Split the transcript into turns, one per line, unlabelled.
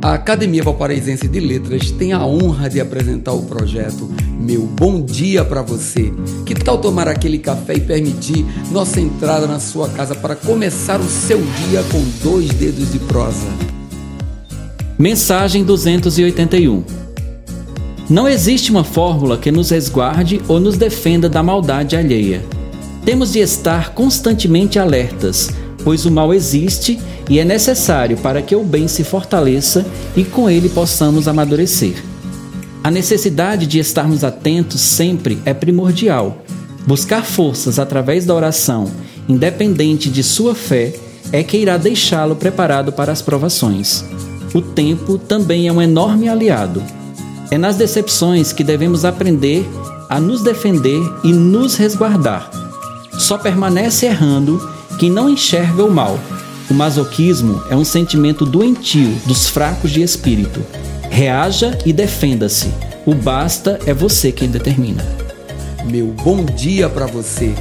A Academia Valparaísense de Letras tem a honra de apresentar o projeto Meu Bom Dia para Você. Que tal tomar aquele café e permitir nossa entrada na sua casa para começar o seu dia com dois dedos de prosa?
Mensagem 281 Não existe uma fórmula que nos resguarde ou nos defenda da maldade alheia. Temos de estar constantemente alertas pois o mal existe e é necessário para que o bem se fortaleça e com ele possamos amadurecer. A necessidade de estarmos atentos sempre é primordial. Buscar forças através da oração, independente de sua fé, é que irá deixá-lo preparado para as provações. O tempo também é um enorme aliado. É nas decepções que devemos aprender a nos defender e nos resguardar. Só permanece errando quem não enxerga o mal. O masoquismo é um sentimento doentio dos fracos de espírito. Reaja e defenda-se. O basta é você quem determina.
Meu bom dia para você